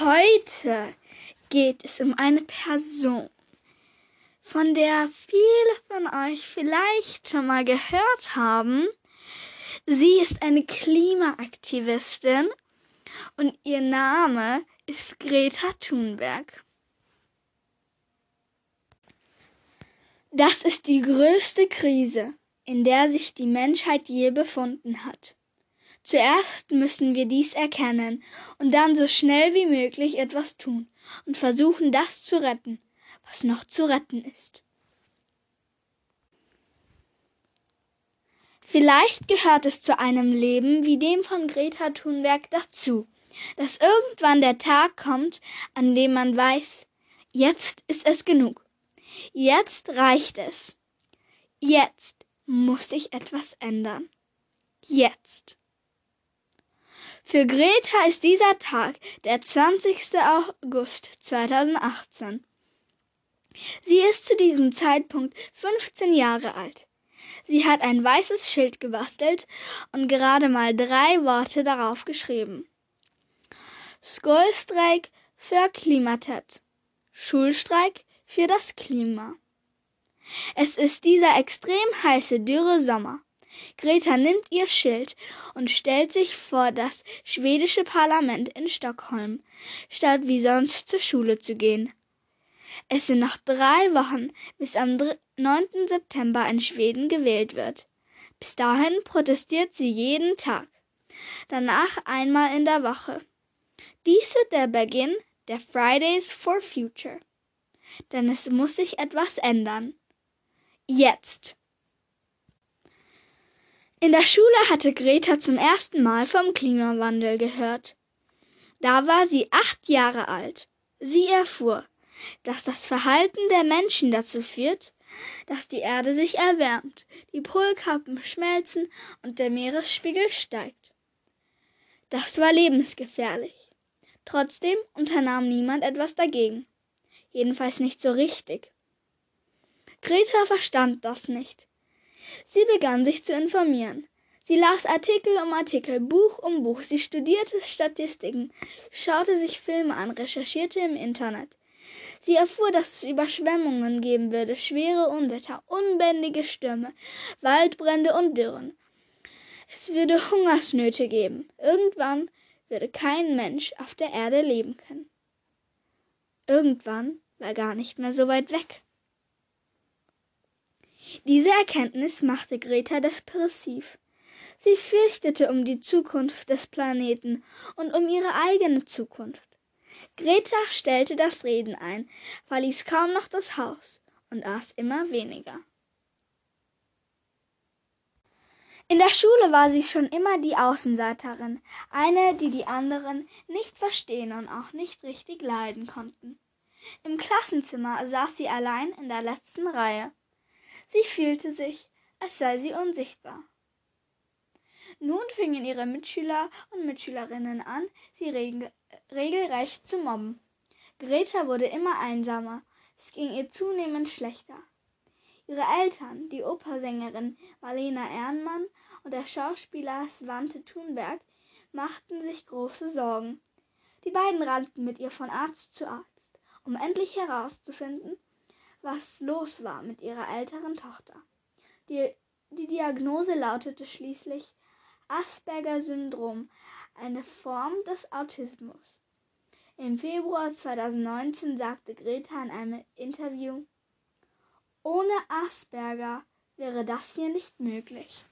Heute geht es um eine Person, von der viele von euch vielleicht schon mal gehört haben. Sie ist eine Klimaaktivistin und ihr Name ist Greta Thunberg. Das ist die größte Krise, in der sich die Menschheit je befunden hat. Zuerst müssen wir dies erkennen und dann so schnell wie möglich etwas tun und versuchen, das zu retten, was noch zu retten ist. Vielleicht gehört es zu einem Leben wie dem von Greta Thunberg dazu, dass irgendwann der Tag kommt, an dem man weiß, jetzt ist es genug. Jetzt reicht es. Jetzt muss sich etwas ändern. Jetzt. Für Greta ist dieser Tag der 20. August 2018. Sie ist zu diesem Zeitpunkt 15 Jahre alt. Sie hat ein weißes Schild gebastelt und gerade mal drei Worte darauf geschrieben. Schoolstreik für Klimatet. Schulstreik für das Klima. Es ist dieser extrem heiße, dürre Sommer. Greta nimmt ihr Schild und stellt sich vor das schwedische Parlament in Stockholm, statt wie sonst zur Schule zu gehen. Es sind noch drei Wochen, bis am 9. September in Schweden gewählt wird. Bis dahin protestiert sie jeden Tag, danach einmal in der Woche. Dies wird der Beginn der Fridays for Future. Denn es muss sich etwas ändern. Jetzt. In der Schule hatte Greta zum ersten Mal vom Klimawandel gehört. Da war sie acht Jahre alt. Sie erfuhr, dass das Verhalten der Menschen dazu führt, dass die Erde sich erwärmt, die Polkappen schmelzen und der Meeresspiegel steigt. Das war lebensgefährlich. Trotzdem unternahm niemand etwas dagegen. Jedenfalls nicht so richtig. Greta verstand das nicht. Sie begann sich zu informieren. Sie las Artikel um Artikel, Buch um Buch, sie studierte Statistiken, schaute sich Filme an, recherchierte im Internet. Sie erfuhr, dass es Überschwemmungen geben würde, schwere Unwetter, unbändige Stürme, Waldbrände und Dürren. Es würde Hungersnöte geben. Irgendwann würde kein Mensch auf der Erde leben können. Irgendwann war gar nicht mehr so weit weg. Diese Erkenntnis machte Greta depressiv. Sie fürchtete um die Zukunft des Planeten und um ihre eigene Zukunft. Greta stellte das Reden ein, verließ kaum noch das Haus und aß immer weniger. In der Schule war sie schon immer die Außenseiterin, eine, die die anderen nicht verstehen und auch nicht richtig leiden konnten. Im Klassenzimmer saß sie allein in der letzten Reihe. Sie fühlte sich, als sei sie unsichtbar. Nun fingen ihre Mitschüler und Mitschülerinnen an, sie regel regelrecht zu mobben. Greta wurde immer einsamer, es ging ihr zunehmend schlechter. Ihre Eltern, die Opersängerin Marlena Ehrenmann und der Schauspieler Svante Thunberg, machten sich große Sorgen. Die beiden rannten mit ihr von Arzt zu Arzt, um endlich herauszufinden, was los war mit ihrer älteren Tochter. Die, die Diagnose lautete schließlich Asperger-Syndrom, eine Form des Autismus. Im Februar 2019 sagte Greta in einem Interview, ohne Asperger wäre das hier nicht möglich.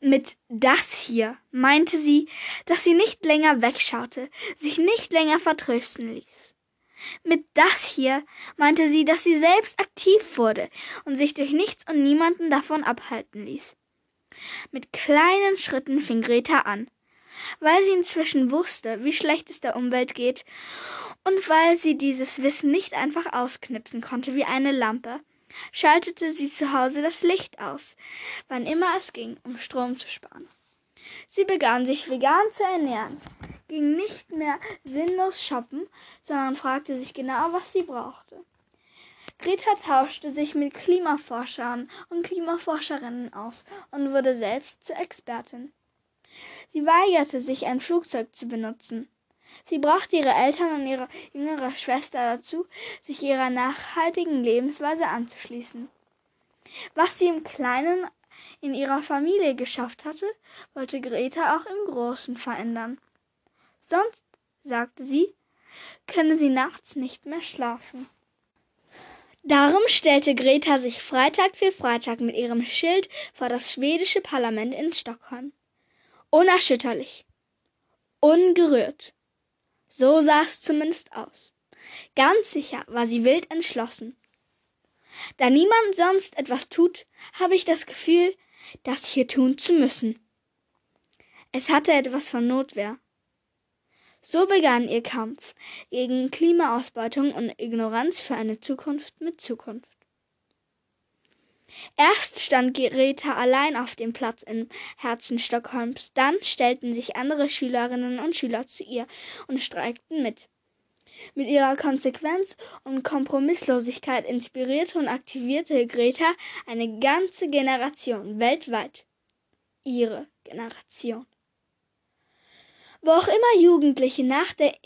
Mit das hier meinte sie, dass sie nicht länger wegschaute, sich nicht länger vertrösten ließ. Mit das hier meinte sie, dass sie selbst aktiv wurde und sich durch nichts und niemanden davon abhalten ließ. Mit kleinen Schritten fing Greta an, weil sie inzwischen wusste, wie schlecht es der Umwelt geht und weil sie dieses Wissen nicht einfach ausknipsen konnte wie eine Lampe, schaltete sie zu Hause das Licht aus, wann immer es ging, um Strom zu sparen. Sie begann sich vegan zu ernähren, ging nicht mehr sinnlos shoppen, sondern fragte sich genau, was sie brauchte. Greta tauschte sich mit Klimaforschern und Klimaforscherinnen aus und wurde selbst zur Expertin. Sie weigerte sich, ein Flugzeug zu benutzen. Sie brachte ihre Eltern und ihre jüngere Schwester dazu, sich ihrer nachhaltigen Lebensweise anzuschließen. Was sie im Kleinen in ihrer Familie geschafft hatte, wollte Greta auch im Großen verändern. Sonst, sagte sie, könne sie nachts nicht mehr schlafen. Darum stellte Greta sich Freitag für Freitag mit ihrem Schild vor das schwedische Parlament in Stockholm. Unerschütterlich. Ungerührt. So sah es zumindest aus. Ganz sicher war sie wild entschlossen. Da niemand sonst etwas tut, habe ich das Gefühl, das hier tun zu müssen. Es hatte etwas von Notwehr. So begann ihr Kampf gegen Klimaausbeutung und Ignoranz für eine Zukunft mit Zukunft. Erst stand Greta allein auf dem Platz im Herzen Stockholms, dann stellten sich andere Schülerinnen und Schüler zu ihr und streikten mit. Mit ihrer Konsequenz und Kompromisslosigkeit inspirierte und aktivierte Greta eine ganze Generation weltweit. Ihre Generation. Wo auch immer Jugendliche nach der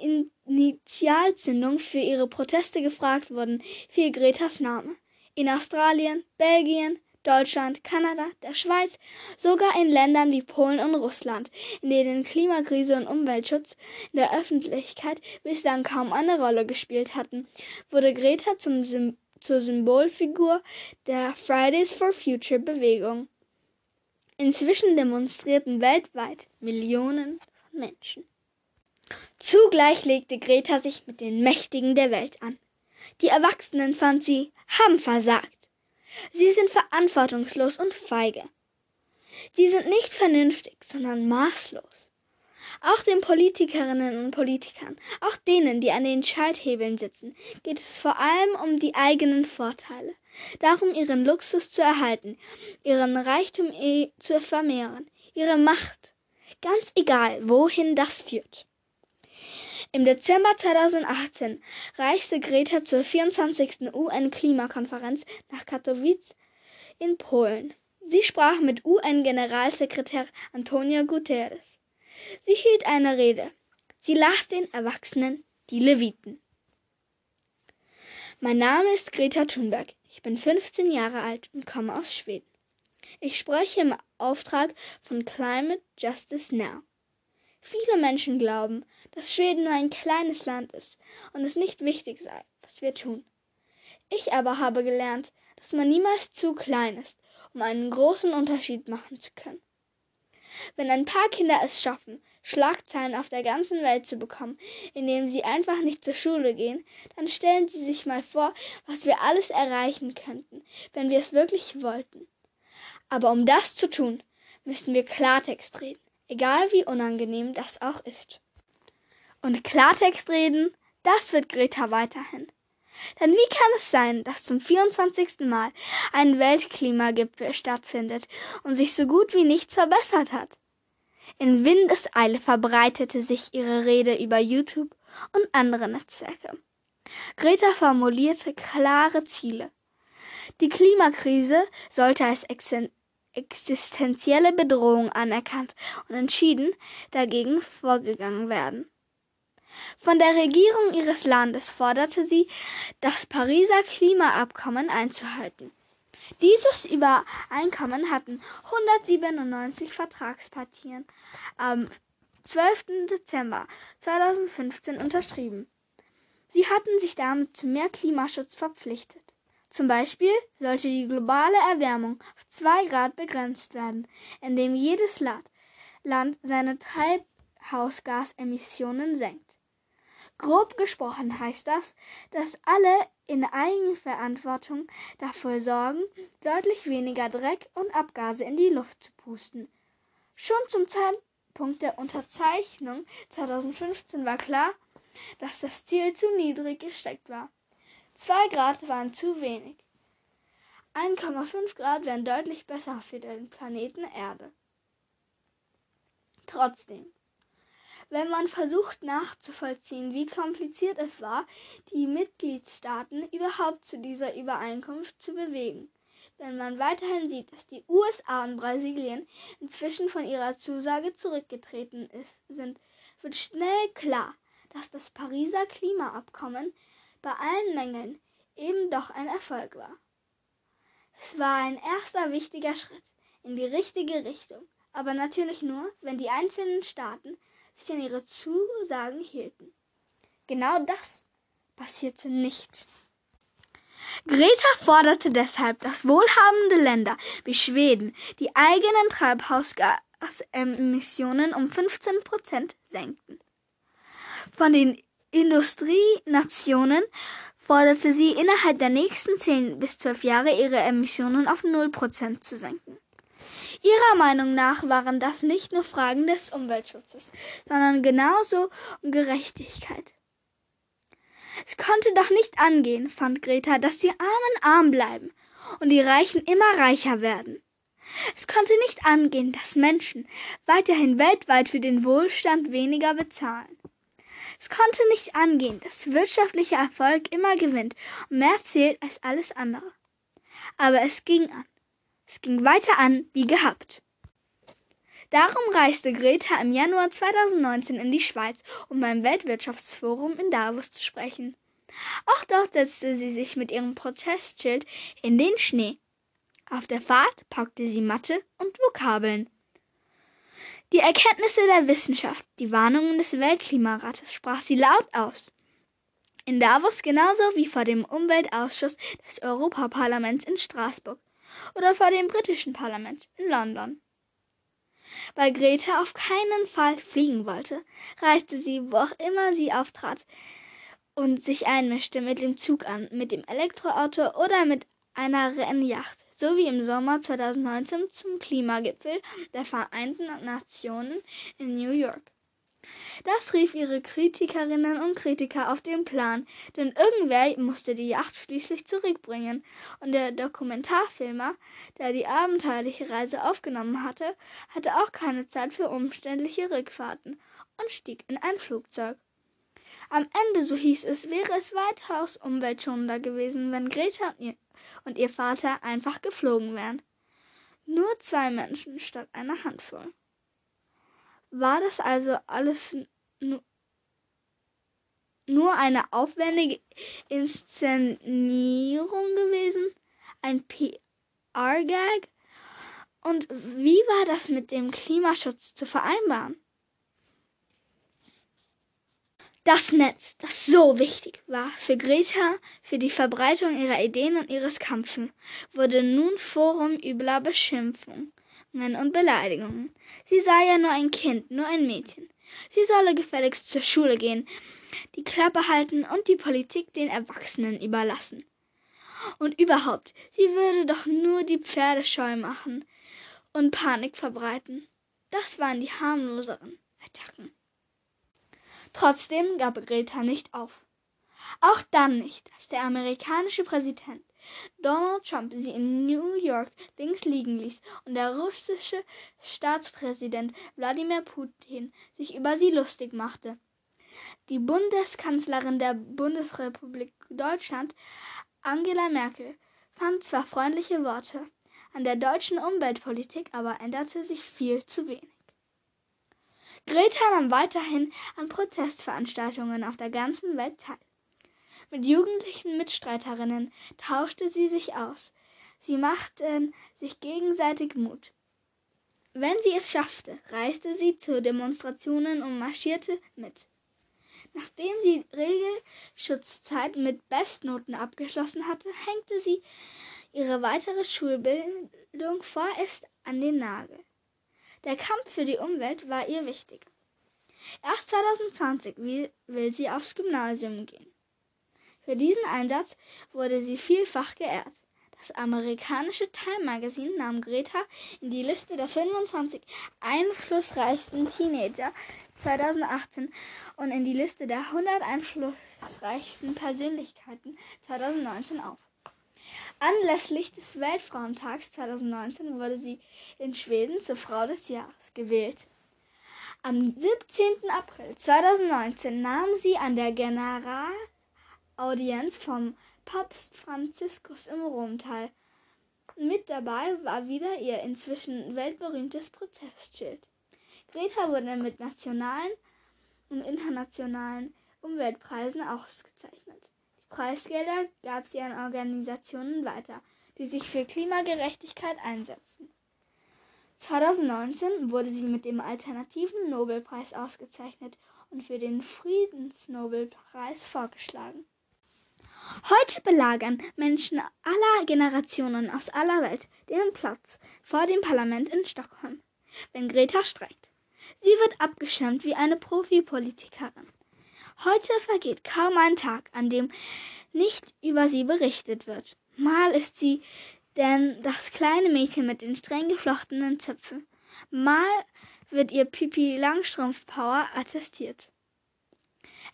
Initialzündung für ihre Proteste gefragt wurden, fiel Gretas Name. In Australien, Belgien, Deutschland, Kanada, der Schweiz, sogar in Ländern wie Polen und Russland, in denen Klimakrise und Umweltschutz in der Öffentlichkeit bislang kaum eine Rolle gespielt hatten, wurde Greta zum Sym zur Symbolfigur der Fridays for Future Bewegung. Inzwischen demonstrierten weltweit Millionen Menschen. Zugleich legte Greta sich mit den Mächtigen der Welt an. Die Erwachsenen, fand sie, haben versagt. Sie sind verantwortungslos und feige. Sie sind nicht vernünftig, sondern maßlos. Auch den Politikerinnen und Politikern, auch denen, die an den Schalthebeln sitzen, geht es vor allem um die eigenen Vorteile, darum ihren Luxus zu erhalten, ihren Reichtum eh zu vermehren, ihre Macht ganz egal, wohin das führt. Im Dezember 2018 reiste Greta zur 24. UN-Klimakonferenz nach Katowice in Polen. Sie sprach mit UN-Generalsekretär Antonio Guterres. Sie hielt eine Rede. Sie las den Erwachsenen die Leviten. Mein Name ist Greta Thunberg. Ich bin 15 Jahre alt und komme aus Schweden. Ich spreche im Auftrag von Climate Justice Now. Viele Menschen glauben, dass Schweden nur ein kleines Land ist und es nicht wichtig sei, was wir tun. Ich aber habe gelernt, dass man niemals zu klein ist, um einen großen Unterschied machen zu können. Wenn ein paar Kinder es schaffen, Schlagzeilen auf der ganzen Welt zu bekommen, indem sie einfach nicht zur Schule gehen, dann stellen Sie sich mal vor, was wir alles erreichen könnten, wenn wir es wirklich wollten. Aber um das zu tun, müssen wir Klartext reden, egal wie unangenehm das auch ist. Und Klartext reden, das wird Greta weiterhin. Denn wie kann es sein, dass zum 24. Mal ein Weltklimagipfel stattfindet und sich so gut wie nichts verbessert hat? In Windeseile verbreitete sich ihre Rede über YouTube und andere Netzwerke. Greta formulierte klare Ziele. Die Klimakrise sollte als existenzielle Bedrohung anerkannt und entschieden dagegen vorgegangen werden. Von der Regierung ihres Landes forderte sie, das Pariser Klimaabkommen einzuhalten. Dieses Übereinkommen hatten 197 Vertragspartien am 12. Dezember 2015 unterschrieben. Sie hatten sich damit zu mehr Klimaschutz verpflichtet. Zum Beispiel sollte die globale Erwärmung auf zwei Grad begrenzt werden, indem jedes Land seine Treibhausgasemissionen senkt. Grob gesprochen heißt das, dass alle in Eigenverantwortung dafür sorgen, deutlich weniger Dreck und Abgase in die Luft zu pusten. Schon zum Zeitpunkt der Unterzeichnung 2015 war klar, dass das Ziel zu niedrig gesteckt war. Zwei Grad waren zu wenig. 1,5 Grad wären deutlich besser für den Planeten Erde. Trotzdem, wenn man versucht nachzuvollziehen, wie kompliziert es war, die Mitgliedstaaten überhaupt zu dieser Übereinkunft zu bewegen, wenn man weiterhin sieht, dass die USA und Brasilien inzwischen von ihrer Zusage zurückgetreten ist, sind, wird schnell klar, dass das Pariser Klimaabkommen bei allen Mängeln eben doch ein Erfolg war. Es war ein erster wichtiger Schritt in die richtige Richtung, aber natürlich nur, wenn die einzelnen Staaten sich an ihre Zusagen hielten. Genau das passierte nicht. Greta forderte deshalb, dass wohlhabende Länder wie Schweden die eigenen Treibhausgasemissionen um 15 Prozent senkten. Von den Industrienationen forderte sie innerhalb der nächsten zehn bis zwölf Jahre ihre Emissionen auf null Prozent zu senken. Ihrer Meinung nach waren das nicht nur Fragen des Umweltschutzes, sondern genauso um Gerechtigkeit. Es konnte doch nicht angehen, fand Greta, dass die Armen arm bleiben und die Reichen immer reicher werden. Es konnte nicht angehen, dass Menschen weiterhin weltweit für den Wohlstand weniger bezahlen. Es konnte nicht angehen, dass wirtschaftlicher Erfolg immer gewinnt und mehr zählt als alles andere. Aber es ging an. Es ging weiter an wie gehabt. Darum reiste Greta im Januar 2019 in die Schweiz, um beim Weltwirtschaftsforum in Davos zu sprechen. Auch dort setzte sie sich mit ihrem Protestschild in den Schnee. Auf der Fahrt packte sie Mathe und Vokabeln. Die Erkenntnisse der Wissenschaft, die Warnungen des Weltklimarates sprach sie laut aus. In Davos genauso wie vor dem Umweltausschuss des Europaparlaments in Straßburg oder vor dem britischen Parlament in London. Weil Greta auf keinen Fall fliegen wollte, reiste sie, wo auch immer sie auftrat und sich einmischte, mit dem Zug an, mit dem Elektroauto oder mit einer Rennjacht so wie im Sommer 2019 zum Klimagipfel der Vereinten Nationen in New York. Das rief ihre Kritikerinnen und Kritiker auf den Plan, denn irgendwer musste die Yacht schließlich zurückbringen, und der Dokumentarfilmer, der die abenteuerliche Reise aufgenommen hatte, hatte auch keine Zeit für umständliche Rückfahrten und stieg in ein Flugzeug. Am Ende, so hieß es, wäre es weitaus umweltschonender gewesen, wenn Greta und ihr und ihr Vater einfach geflogen wären. Nur zwei Menschen statt einer Handvoll. War das also alles nur eine aufwendige Inszenierung gewesen? Ein PR-Gag? Und wie war das mit dem Klimaschutz zu vereinbaren? Das Netz, das so wichtig war für Greta, für die Verbreitung ihrer Ideen und ihres Kampfes, wurde nun Forum übler Beschimpfungen und Beleidigungen. Sie sei ja nur ein Kind, nur ein Mädchen. Sie solle gefälligst zur Schule gehen, die Klappe halten und die Politik den Erwachsenen überlassen. Und überhaupt, sie würde doch nur die Pferde scheu machen und Panik verbreiten. Das waren die harmloseren Attacken. Trotzdem gab Greta nicht auf. Auch dann nicht, als der amerikanische Präsident Donald Trump sie in New York links liegen ließ und der russische Staatspräsident Wladimir Putin sich über sie lustig machte. Die Bundeskanzlerin der Bundesrepublik Deutschland, Angela Merkel, fand zwar freundliche Worte, an der deutschen Umweltpolitik aber änderte sich viel zu wenig. Greta nahm weiterhin an Protestveranstaltungen auf der ganzen Welt teil. Mit jugendlichen Mitstreiterinnen tauschte sie sich aus. Sie machten sich gegenseitig Mut. Wenn sie es schaffte, reiste sie zu Demonstrationen und marschierte mit. Nachdem sie Regelschutzzeit mit Bestnoten abgeschlossen hatte, hängte sie ihre weitere Schulbildung vorerst an den Nagel. Der Kampf für die Umwelt war ihr wichtig. Erst 2020 will sie aufs Gymnasium gehen. Für diesen Einsatz wurde sie vielfach geehrt. Das amerikanische Time Magazine nahm Greta in die Liste der 25 einflussreichsten Teenager 2018 und in die Liste der 100 einflussreichsten Persönlichkeiten 2019 auf. Anlässlich des Weltfrauentags 2019 wurde sie in Schweden zur Frau des Jahres gewählt. Am 17. April 2019 nahm sie an der Generalaudienz vom Papst Franziskus in Rom teil. Mit dabei war wieder ihr inzwischen weltberühmtes Protestschild. Greta wurde mit nationalen und internationalen Umweltpreisen ausgezeichnet. Preisgelder gab sie an Organisationen weiter, die sich für Klimagerechtigkeit einsetzen. 2019 wurde sie mit dem Alternativen Nobelpreis ausgezeichnet und für den Friedensnobelpreis vorgeschlagen. Heute belagern Menschen aller Generationen aus aller Welt den Platz vor dem Parlament in Stockholm, wenn Greta streikt. Sie wird abgeschirmt wie eine Profipolitikerin. Heute vergeht kaum ein Tag, an dem nicht über sie berichtet wird. Mal ist sie denn das kleine Mädchen mit den streng geflochtenen Zöpfen. Mal wird ihr Pipi Langstrumpf Power attestiert.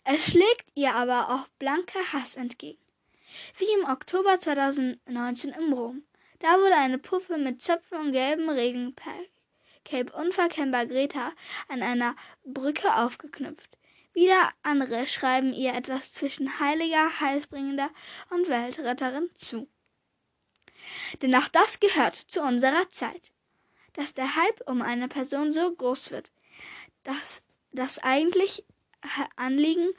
Es schlägt ihr aber auch blanker Hass entgegen. Wie im Oktober 2019 im Rom. Da wurde eine Puppe mit Zöpfen und gelbem Regencape unverkennbar Greta an einer Brücke aufgeknüpft. Wieder andere schreiben ihr etwas zwischen heiliger, heilsbringender und Weltretterin zu. Denn auch das gehört zu unserer Zeit, dass der Hype um eine Person so groß wird, dass das eigentlich Anliegen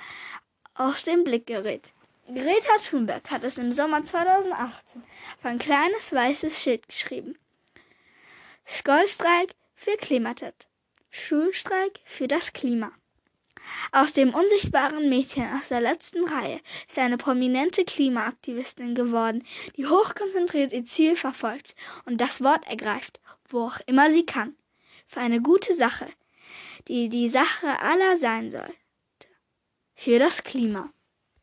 aus dem Blick gerät. Greta Thunberg hat es im Sommer 2018 auf ein kleines weißes Schild geschrieben. Skollstreik für Klimatet. Schulstreik für das Klima. Aus dem unsichtbaren Mädchen aus der letzten Reihe ist eine prominente Klimaaktivistin geworden, die hochkonzentriert ihr Ziel verfolgt und das Wort ergreift, wo auch immer sie kann, für eine gute Sache, die die Sache aller sein soll, für das Klima.